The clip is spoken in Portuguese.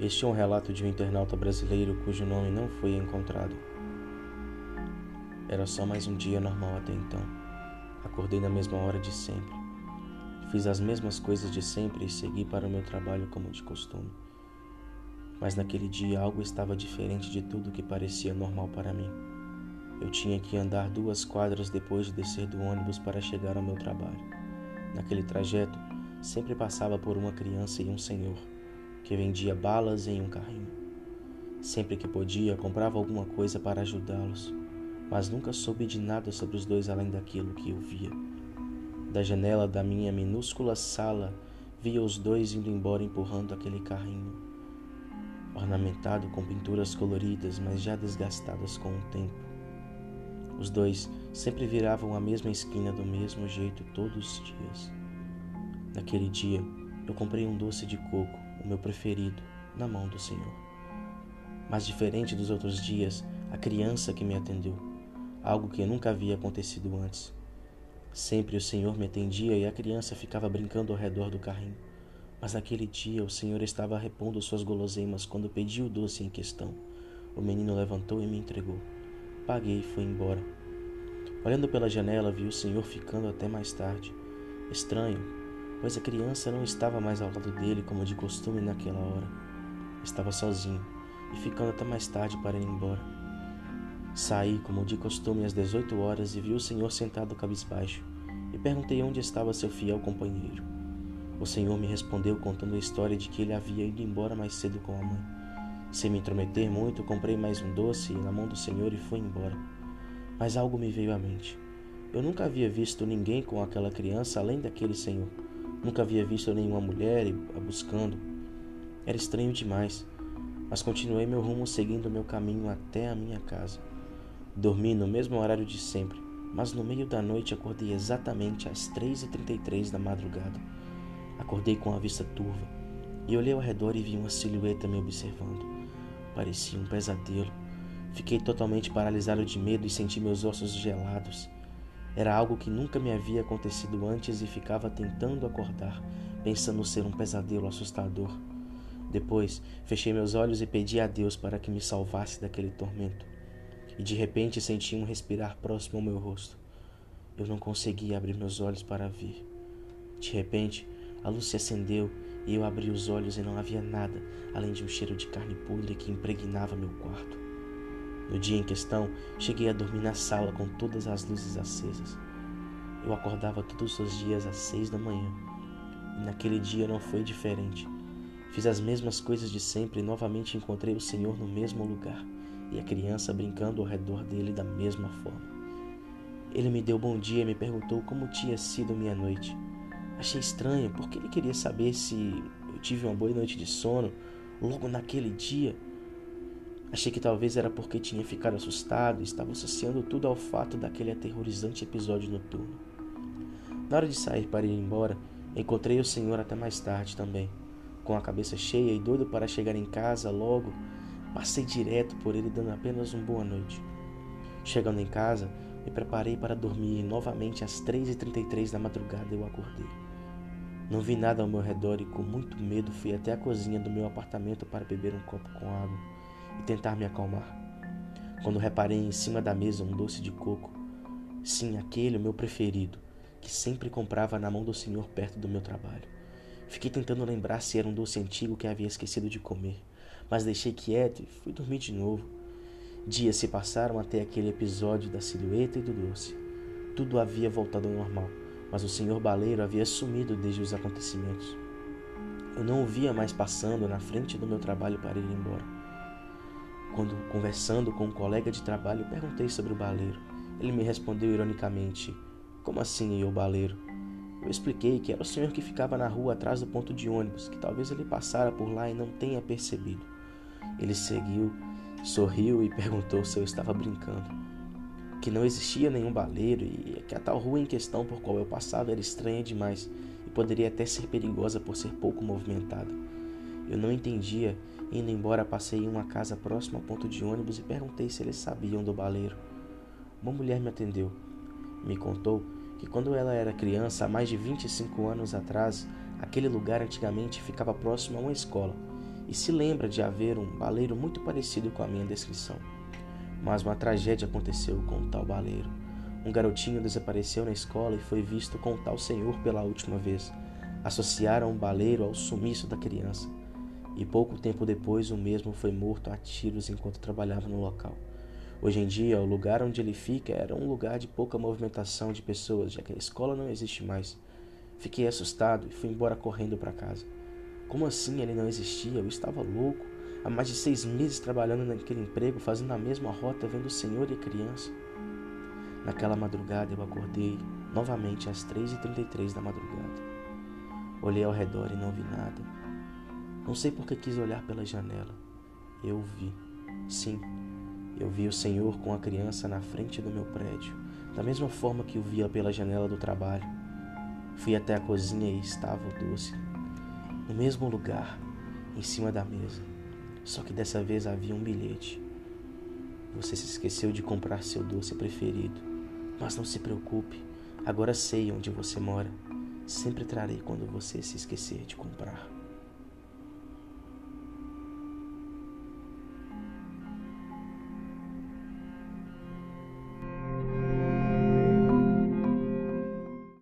Este é um relato de um internauta brasileiro cujo nome não foi encontrado. Era só mais um dia normal até então. Acordei na mesma hora de sempre. Fiz as mesmas coisas de sempre e segui para o meu trabalho como de costume. Mas naquele dia algo estava diferente de tudo que parecia normal para mim. Eu tinha que andar duas quadras depois de descer do ônibus para chegar ao meu trabalho. Naquele trajeto, sempre passava por uma criança e um senhor que vendia balas em um carrinho. Sempre que podia, comprava alguma coisa para ajudá-los, mas nunca soube de nada sobre os dois além daquilo que eu via. Da janela da minha minúscula sala, via os dois indo embora empurrando aquele carrinho, ornamentado com pinturas coloridas, mas já desgastadas com o tempo. Os dois sempre viravam a mesma esquina do mesmo jeito todos os dias. Naquele dia, eu comprei um doce de coco o meu preferido, na mão do Senhor. Mas diferente dos outros dias, a criança que me atendeu, algo que nunca havia acontecido antes. Sempre o Senhor me atendia e a criança ficava brincando ao redor do carrinho. Mas naquele dia o Senhor estava repondo suas guloseimas quando pedi o doce em questão. O menino levantou e me entregou. Paguei e fui embora. Olhando pela janela, vi o Senhor ficando até mais tarde. Estranho, pois a criança não estava mais ao lado dele como de costume naquela hora. Estava sozinho e ficando até mais tarde para ir embora. Saí, como de costume, às 18 horas e vi o senhor sentado cabisbaixo e perguntei onde estava seu fiel companheiro. O senhor me respondeu contando a história de que ele havia ido embora mais cedo com a mãe. Sem me intrometer muito, comprei mais um doce na mão do senhor e fui embora. Mas algo me veio à mente. Eu nunca havia visto ninguém com aquela criança além daquele senhor. Nunca havia visto nenhuma mulher a buscando. Era estranho demais, mas continuei meu rumo seguindo meu caminho até a minha casa. Dormi no mesmo horário de sempre, mas no meio da noite acordei exatamente às 3h33 da madrugada. Acordei com a vista turva e olhei ao redor e vi uma silhueta me observando. Parecia um pesadelo. Fiquei totalmente paralisado de medo e senti meus ossos gelados. Era algo que nunca me havia acontecido antes e ficava tentando acordar, pensando ser um pesadelo assustador. Depois, fechei meus olhos e pedi a Deus para que me salvasse daquele tormento. E de repente senti um respirar próximo ao meu rosto. Eu não conseguia abrir meus olhos para ver. De repente, a luz se acendeu e eu abri os olhos e não havia nada além de um cheiro de carne podre que impregnava meu quarto. No dia em questão, cheguei a dormir na sala com todas as luzes acesas. Eu acordava todos os dias às seis da manhã. E naquele dia não foi diferente. Fiz as mesmas coisas de sempre e novamente encontrei o Senhor no mesmo lugar e a criança brincando ao redor dele da mesma forma. Ele me deu bom dia e me perguntou como tinha sido minha noite. Achei estranho porque ele queria saber se eu tive uma boa noite de sono logo naquele dia Achei que talvez era porque tinha ficado assustado e estava associando tudo ao fato daquele aterrorizante episódio noturno. Na hora de sair para ir embora, encontrei o senhor até mais tarde também. Com a cabeça cheia e doido para chegar em casa logo, passei direto por ele dando apenas um boa noite. Chegando em casa, me preparei para dormir e novamente às 3h33 da madrugada eu acordei. Não vi nada ao meu redor e com muito medo fui até a cozinha do meu apartamento para beber um copo com água e tentar me acalmar. Quando reparei em cima da mesa um doce de coco, sim, aquele o meu preferido, que sempre comprava na mão do senhor perto do meu trabalho. Fiquei tentando lembrar se era um doce antigo que havia esquecido de comer, mas deixei quieto e fui dormir de novo. Dias se passaram até aquele episódio da silhueta e do doce. Tudo havia voltado ao normal, mas o senhor baleiro havia sumido desde os acontecimentos. Eu não o via mais passando na frente do meu trabalho para ir embora. Quando, conversando com um colega de trabalho, perguntei sobre o baleiro. Ele me respondeu ironicamente: Como assim, eu, baleiro? Eu expliquei que era o senhor que ficava na rua atrás do ponto de ônibus, que talvez ele passara por lá e não tenha percebido. Ele seguiu, sorriu e perguntou se eu estava brincando. Que não existia nenhum baleiro e que a tal rua em questão por qual eu passava era estranha demais e poderia até ser perigosa por ser pouco movimentada. Eu não entendia Indo embora, passei em uma casa próxima ao ponto de ônibus e perguntei se eles sabiam do baleiro. Uma mulher me atendeu. Me contou que quando ela era criança, há mais de 25 anos atrás, aquele lugar antigamente ficava próximo a uma escola e se lembra de haver um baleiro muito parecido com a minha descrição. Mas uma tragédia aconteceu com o tal baleiro. Um garotinho desapareceu na escola e foi visto com o tal senhor pela última vez. Associaram o baleiro ao sumiço da criança. E pouco tempo depois o mesmo foi morto a tiros enquanto trabalhava no local. Hoje em dia, o lugar onde ele fica era um lugar de pouca movimentação de pessoas, já que a escola não existe mais. Fiquei assustado e fui embora correndo para casa. Como assim ele não existia? Eu estava louco. Há mais de seis meses trabalhando naquele emprego, fazendo a mesma rota, vendo o senhor e a criança. Naquela madrugada eu acordei novamente às 3h33 da madrugada. Olhei ao redor e não vi nada. Não sei por que quis olhar pela janela. Eu vi. Sim, eu vi o Senhor com a criança na frente do meu prédio, da mesma forma que o via pela janela do trabalho. Fui até a cozinha e estava o doce, no mesmo lugar, em cima da mesa. Só que dessa vez havia um bilhete. Você se esqueceu de comprar seu doce preferido, mas não se preocupe, agora sei onde você mora. Sempre trarei quando você se esquecer de comprar.